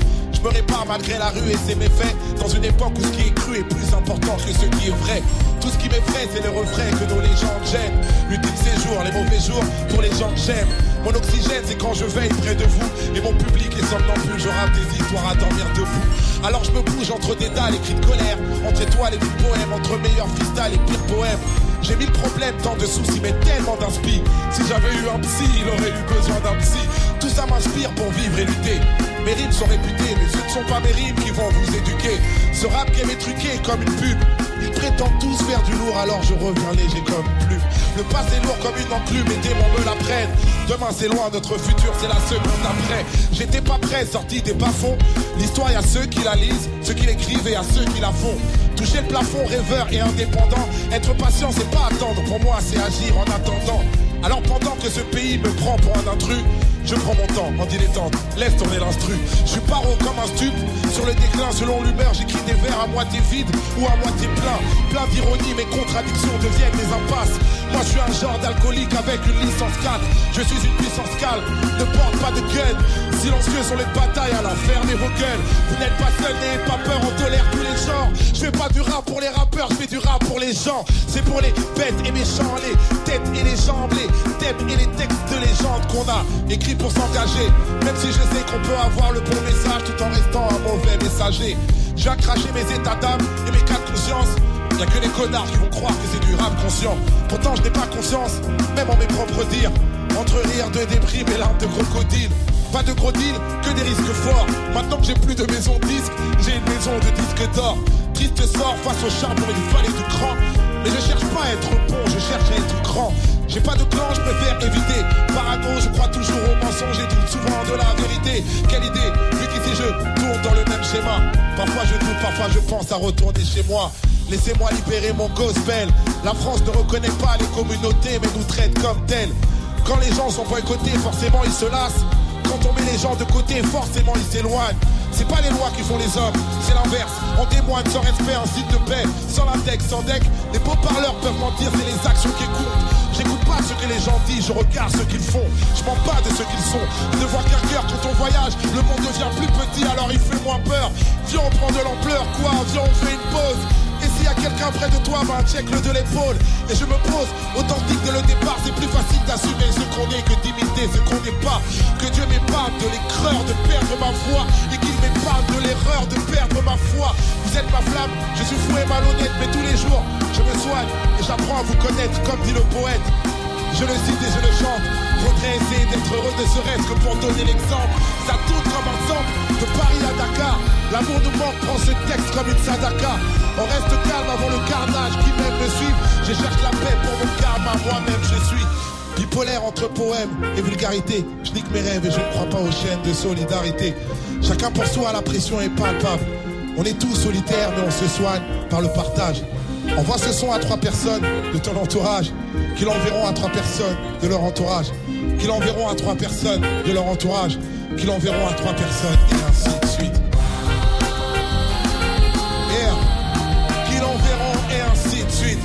Je me répare malgré la rue et ses méfaits. Dans une époque où ce qui est cru est plus important que ce qui est vrai. Tout ce qui m'effraie c'est les refrains que nos légendes gênent. L'ultime séjour, les mauvais jours pour les gens que j'aime. Mon oxygène c'est quand je veille près de vous. Et mon public est somnambule, je rappe des histoires à dormir debout. Alors je me bouge entre des dalles et cris de colère Entre étoiles et du poème, entre meilleurs freestyle et pire poème j'ai mille problèmes, tant de soucis, mais tellement d'inspi. Si j'avais eu un psy, il aurait eu besoin d'un psy. Tout ça m'inspire pour vivre et lutter. Mes rimes sont réputées, mais ce ne sont pas mes rimes qui vont vous éduquer. Ce rap qui est truqué comme une pub. Ils prétendent tous faire du lourd, alors je reviens léger comme plume. Le passé lourd comme une enclume, et démons me la prennent. Demain c'est loin, notre futur c'est la seconde après. J'étais pas prêt, sorti des bas-fonds. L'histoire, y a ceux qui la lisent, ceux qui l'écrivent et à ceux qui la font. Toucher le plafond, rêveur et indépendant. Être patient, c'est pas attendre. Pour moi, c'est agir en attendant. Alors pendant que ce pays me prend pour un intrus, je prends mon temps en dilettante, laisse tourner l'instru. Je suis paro comme un stup, sur le déclin selon l'humeur, j'écris des vers à moitié vides ou à moitié plein. Plein d'ironie, mes contradictions deviennent des impasses. Moi je suis un genre d'alcoolique avec une licence 4. Je suis une puissance calme, ne porte pas de gun. Silencieux sur les batailles, alors fermez vos gueules. Vous n'êtes pas seul, n'ayez pas peur, on tolère tous les genres. Je fais pas du rap pour les rappeurs, je fais du rap pour les gens. C'est pour les bêtes et méchants, les têtes et les jambes, les thèmes et les textes de légende qu'on a écrit pour s'engager. Même si je sais qu'on peut avoir le bon message tout en restant un mauvais messager. Je viens cracher mes états d'âme et mes cas de conscience. Y'a que les connards qui vont croire que c'est du rap conscient. Pourtant je n'ai pas conscience, même en mes propres dires. Entre rire de débris et larmes de crocodile. Pas de gros deal, que des risques forts. Maintenant que j'ai plus de maison disque, j'ai une maison de disques d'or. Triste sort face au charbon, il fallait du cran. Mais je cherche pas à être bon, je cherche à être grand. J'ai pas de clan, je préfère éviter. Parano, je crois toujours au mensonge et doute souvent de la vérité. Quelle idée, vu qu'ici je tourne dans le même schéma. Parfois je doute, parfois je pense à retourner chez moi. Laissez-moi libérer mon gospel. La France ne reconnaît pas les communautés, mais nous traite comme telles. Quand les gens sont boycottés, forcément ils se lassent. Met les gens de côté, forcément ils s'éloignent. C'est pas les lois qui font les hommes, c'est l'inverse. On témoigne sans respect, en site de paix, sans l'index, sans deck. Les beaux parleurs peuvent mentir, c'est les actions qui comptent. J'écoute pas ce que les gens disent, je regarde ce qu'ils font. Je mens pas de ce qu'ils sont. Ne voir qu'un cœur quand on voyage, le monde devient plus petit, alors il fait moins peur. Viens, on prend de l'ampleur, quoi, viens, on fait une pause. Et s'il y a quelqu'un près de toi, ben check-le de l'épaule. Et je me pose, authentique dès le départ, c'est plus facile d'assumer ce qu'on est que d'imiter ce qu'on n'est pas. Que Dieu m'épargne de l'écreur de perdre ma foi et qu'il m'épargne de l'erreur de perdre ma foi. Vous êtes ma flamme, je suis fou et malhonnête, mais tous les jours, je me soigne et j'apprends à vous connaître comme dit le poète. Je le cite et je le chante. Faudrait essayer d'être heureux ne serait-ce que pour donner l'exemple. Ça tourne comme centre de Paris à Dakar. L'amour nous manque, prend ce texte comme une sadaka. On reste calme avant le carnage qui même me suivre. Je cherche la paix pour mon karma, moi-même je suis. Bipolaire entre poème et vulgarité. Je nique mes rêves et je ne crois pas aux chaînes de solidarité. Chacun pour soi, la pression est palpable. On est tous solitaires, mais on se soigne par le partage. Envoie ce son à trois personnes de ton entourage, qui l'enverront à trois personnes de leur entourage, qui l'enverront à trois personnes de leur entourage, qui l'enverront à trois personnes, et ainsi de suite. Yeah. Qui l'enverront, et ainsi de suite.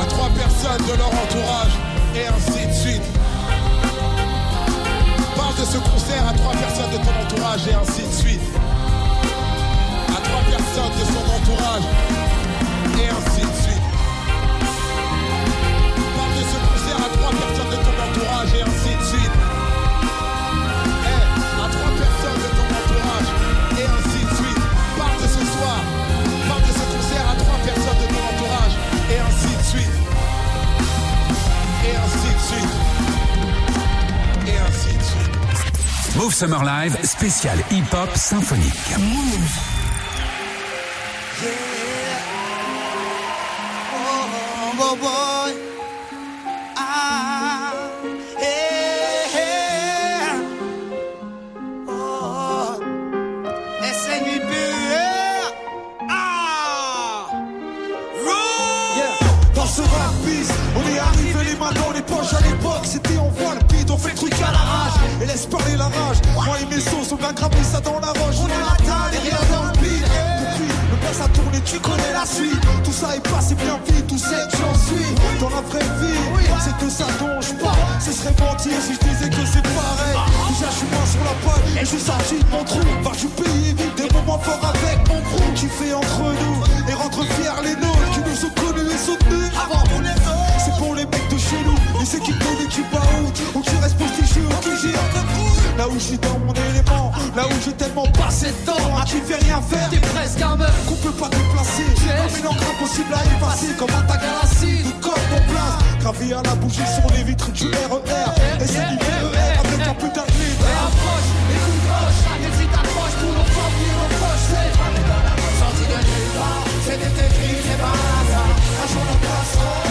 À trois personnes de leur entourage, et ainsi de suite. Parle de ce concert à trois personnes de ton entourage, et ainsi de suite personnes de son entourage, et ainsi de suite. Parle de ce concert à trois personnes de ton entourage, et ainsi de suite. Eh, à trois personnes de ton entourage, et ainsi de suite. Parle de ce soir, parle de ce concert à trois personnes de ton entourage, et ainsi de suite. Et ainsi de suite. Et ainsi de suite. Move Summer Live, spécial hip-hop symphonique. Oh boy. Ah, eh, eh. Oh. SNUB. Ah. Yeah. Dans ce rap on est arrivé les mains dans les poches à l'époque. C'était on voit le beat, on fait le truc à l'arrache. Et laisse parler la rage. Moi et mes sauces, on vient graver ça dans la la Place a tourné, tu connais la suite. Tout ça est passé bien vite, tout que j'en suis. Dans la vraie vie, c'est de ça dont je parle. Ce serait mentir si je disais que c'est pareil. Déjà, je suis sur la paille et je suis de mon trou. Va du pays des moments forts avec mon crew. Qui fait entre nous et rentre fiers les nôtres qui nous ont connus et soutenus avant. C'est pour les mecs de chez nous, les équipes de l'équipe à haute. Ou qui restent postichés ou qui gèrent Là où je suis dans mon élément, Là où j'ai tellement passé de temps à qui fait rien faire. T'es presque un meuf qu'on peut pas déplacer. Comme une encre impossible à effacer, comme un tag à l'acide ou comme ton place. Gravé à la bougie sur les vitres du RER. Et c'est du RER avec un putain de litre. Et approche, écoute t'approche pour nos propres et nos. C'est sorti de nulle part, c'était écrit, c'est pas un hasard. Un jour. On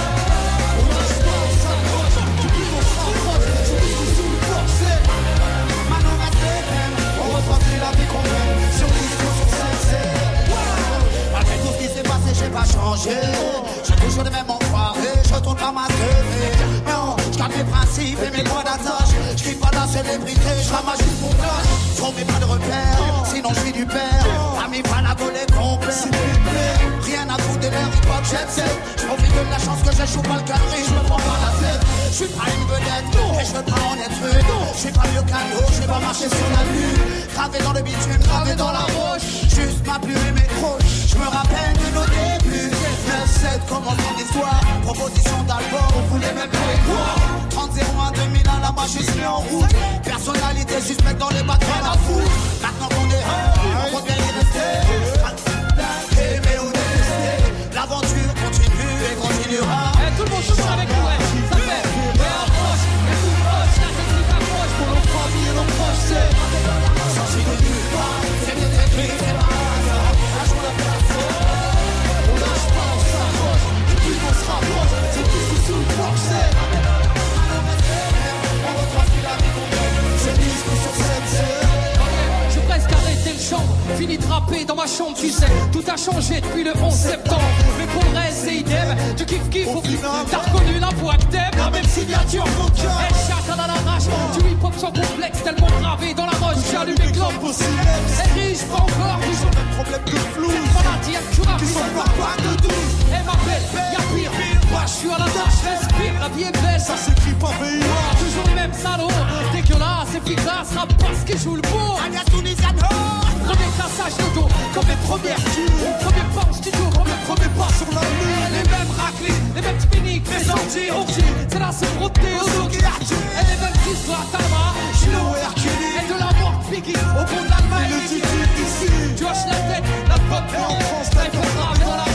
la vie qu'on c'est Malgré tout ce qui s'est passé, j'ai pas changé. J'ai toujours les mêmes enfoirés, je tourne pas ma télé. Non, je mes principes et mes droits d'attache. Je pas la célébrité, je juste mon mes pas de repère, sinon je du père. Amis, pas la volée complète. Rien à foutre de leur hip-hop set. Je profite de la chance que j'échoue pas le carré, je prends pas la tête. Je suis pas une vedette, et je veux pas en être une. Je suis pas qu'un autre, je vais pas marcher sur la lune. Gravé dans le bitume, gravé dans la roche. Juste ma plume et mes croches. Je me rappelle de nos débuts. 9-7 commence mon histoire. Proposition d'album, on voulait même pas y croire. 30 01 2000 à la marche, suis en route. Personnalité suspecte dans les bacs, à foutre. Maintenant qu'on est on bien y rester. Chant, fini de rapper dans ma chambre, tu sais, tout a changé depuis le 11 septembre. Mais pour le reste, c'est idem, tu kiffes kiff au final. T'as reconnu la voix que t'aimes, la même signature, mon cœur. Et chacun à l'arrache, du hip hop sans complexe, tellement gravé dans la roche, j'allume au silence. Et riche, pas encore, toujours le problème de flou. Maladie, que tu qui sont pas de douze. Elle m'appelle, y'a pire, moi je suis à la tâche, respire, la vie est belle, ça s'écrit pas VIH. Toujours le même salaud, dégueulasse, efficace, rap parce qu'il joue le beau. Alias Tunisiano. Premier cassage de dos, comme les premières tues. Premier pas en studio, comme le premier pas sur la lune. Les mêmes raclés, les mêmes spinniques, les sorties, orgies. C'est la sobriété, au dos qui Et les mêmes histoires, Tama, Gino et Hercule. Et de la mort, Piggy, au fond de l'Allemagne. Le titi ici. Tu hoches la tête, la pote, et en France, la dans la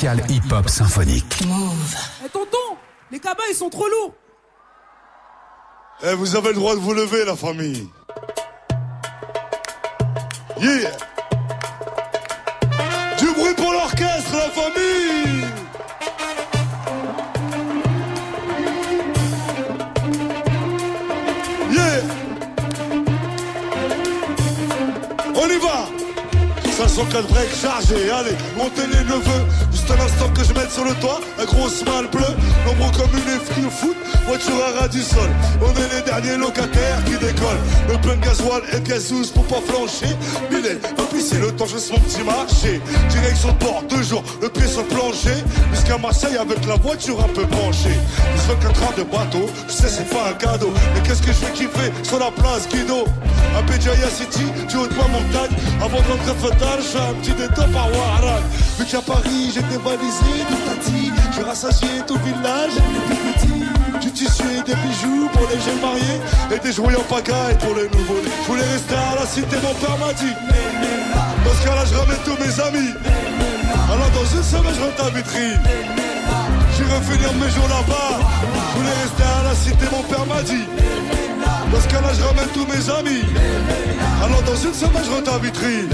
spécial hip-hop symphonique. Eh tonton, les cabas ils sont trop lourds. Eh, vous avez le droit de vous lever, la famille. Yeah. Du bruit pour l'orchestre, la famille. Yeah. On y va. 504 break chargé, allez, montez les neveux. Juste un instant que je mette sur le toit, un gros smile bleu, nombreux comme une effrie au foot, voiture à ras du sol. On est les derniers locataires Le plein de gasoil et gazous pour pas flancher. Billet, pas c'est le temps, je laisse mon petit marché. Direction de port, deux jours, le pied sur le plancher. Jusqu'à Marseille avec la voiture un peu branchée. 4 ans de bateau, je sais c'est pas un cadeau. Mais qu'est-ce que je vais kiffer sur la place Guido? À Béjaïa City, du haut de ma montagne. Avant de rentrer Fatal, je fais un petit détour par Ouaharan. Vu qu'à Paris, j'ai dévalisé du tati. J'ai rassasié tout le village, du tissu et des bijoux pour les jeunes mariés et des jouets en pagaille pour les nouveaux. Je voulais rester à la cité, mon père m'a dit. Dans ce cas-là, je ramène tous mes amis. Alors dans une semaine, je rentre à Vitry. J'irai finir mes jours là-bas. Je voulais rester à la cité, mon père m'a dit. Dans ce cas-là, je ramène tous mes amis. Alors dans une semaine, je rentre à Vitry.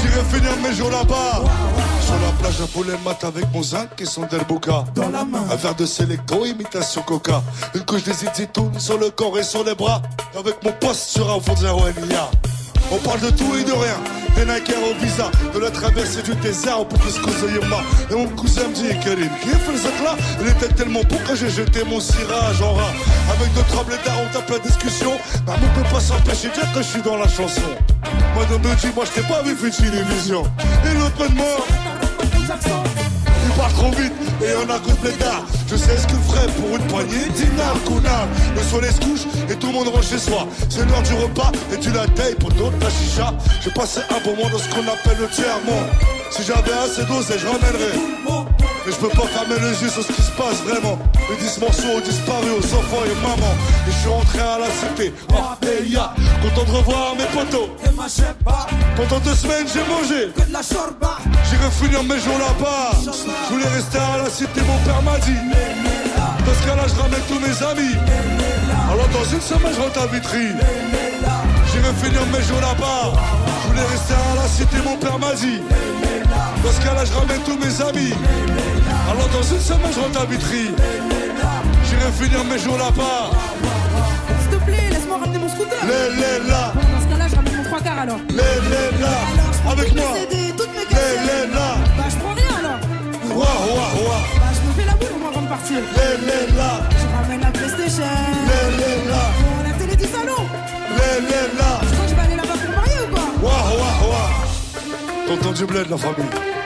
J'irai finir mes jours là-bas. Sur la plage à poulet mat avec mon zinc et son delboca. Dans la main. Un verre de Selecto, imitation coca. Une couche des zitoun sur le corps et sur les bras. Avec mon poste sur un fond de On parle de tout et de rien. Des Nike au visa, de la traversée du désert au Poukouskou Yema. Et mon cousin me dit, Karim, qui a fait là Il était tellement beau que j'ai jeté mon cirage en rat. Avec deux trois blédards, on tape la discussion. Maman peut pas s'empêcher de dire que je suis dans la chanson. Moi, de me dit, moi je t'ai pas vu faire une télévision. Et l'autre de mort. Il part trop vite et on a coup de blédard. Je sais ce qu'il ferait pour une poignée dinar, connard. Le soleil se couche et tout le monde rentre chez soi. C'est l'heure du repas et tu la tailles pour d'autres la chicha. J'ai passé un bon moment dans ce qu'on appelle le tiers-monde. Si j'avais assez d'oseille, je ramènerais. Mais je peux pas fermer les yeux sur ce qui se passe vraiment. Les 10 morceaux ont disparu aux enfants et maman. Et je suis rentré à la cité. Ya, content de revoir mes potos. Pendant deux semaines, j'ai mangé. J'irai finir mes jours là-bas. Je voulais rester à la cité, mon père m'a dit. Dans ce cas-là, je ramène tous mes amis. Alors dans une semaine, je rentre à Vitry. J'irai finir mes jours là-bas. Je voulais rester à la cité, mon père m'a dit. Dans ce cas-là, je ramène tous mes amis. Alors dans une semaine, je rentre à Vitry. J'irai finir mes jours là-bas. S'il te plaît, laisse-moi ramener mon scooter. Les, les, là. Dans ce cas-là, je ramène mon trois quarts alors. Les, les, là. Alors, je prends Avec moi. CD, toutes mes Les, cassettes. les, là. Bah, je prends rien alors. Ouah, ouah, ouah. Bah, je me fais la boule moi avant de partir. Les, les, là. Je ramène la PlayStation. Les, les, là. Les, là. Je crois que je vais aller là-bas pour me marier ou quoi? Ouah, ouah, ouah. Tonton du bled, la famille.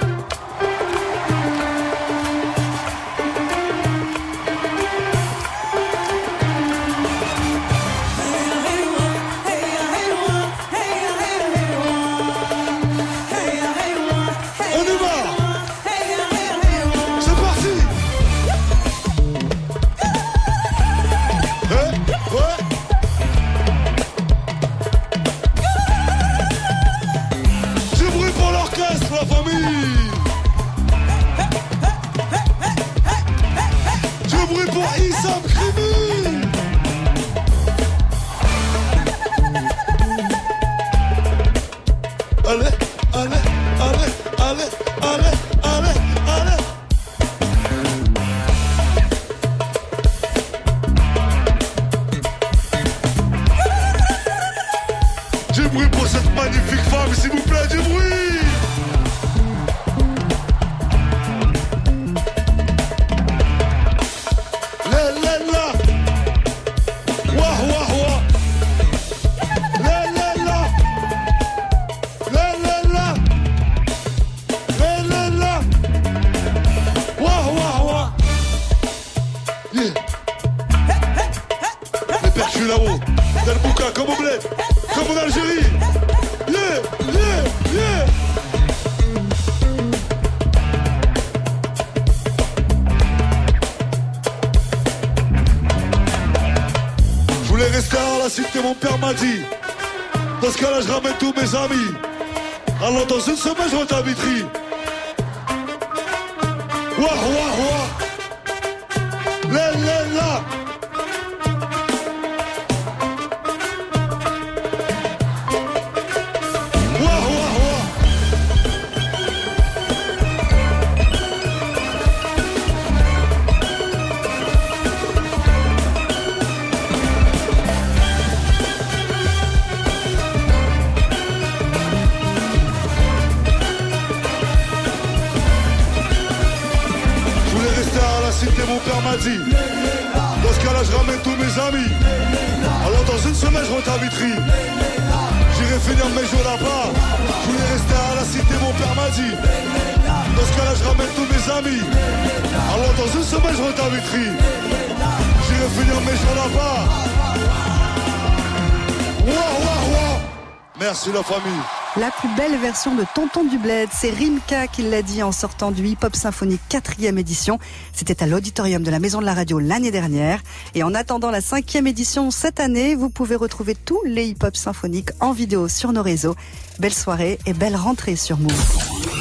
Plus belle version de Tonton du Bled, c'est Rimka qui l'a dit en sortant du Hip Hop Symphonique 4e édition. C'était à l'auditorium de la Maison de la Radio l'année dernière. Et en attendant la cinquième édition cette année, vous pouvez retrouver tous les Hip Hop Symphoniques en vidéo sur nos réseaux. Belle soirée et belle rentrée sur Move.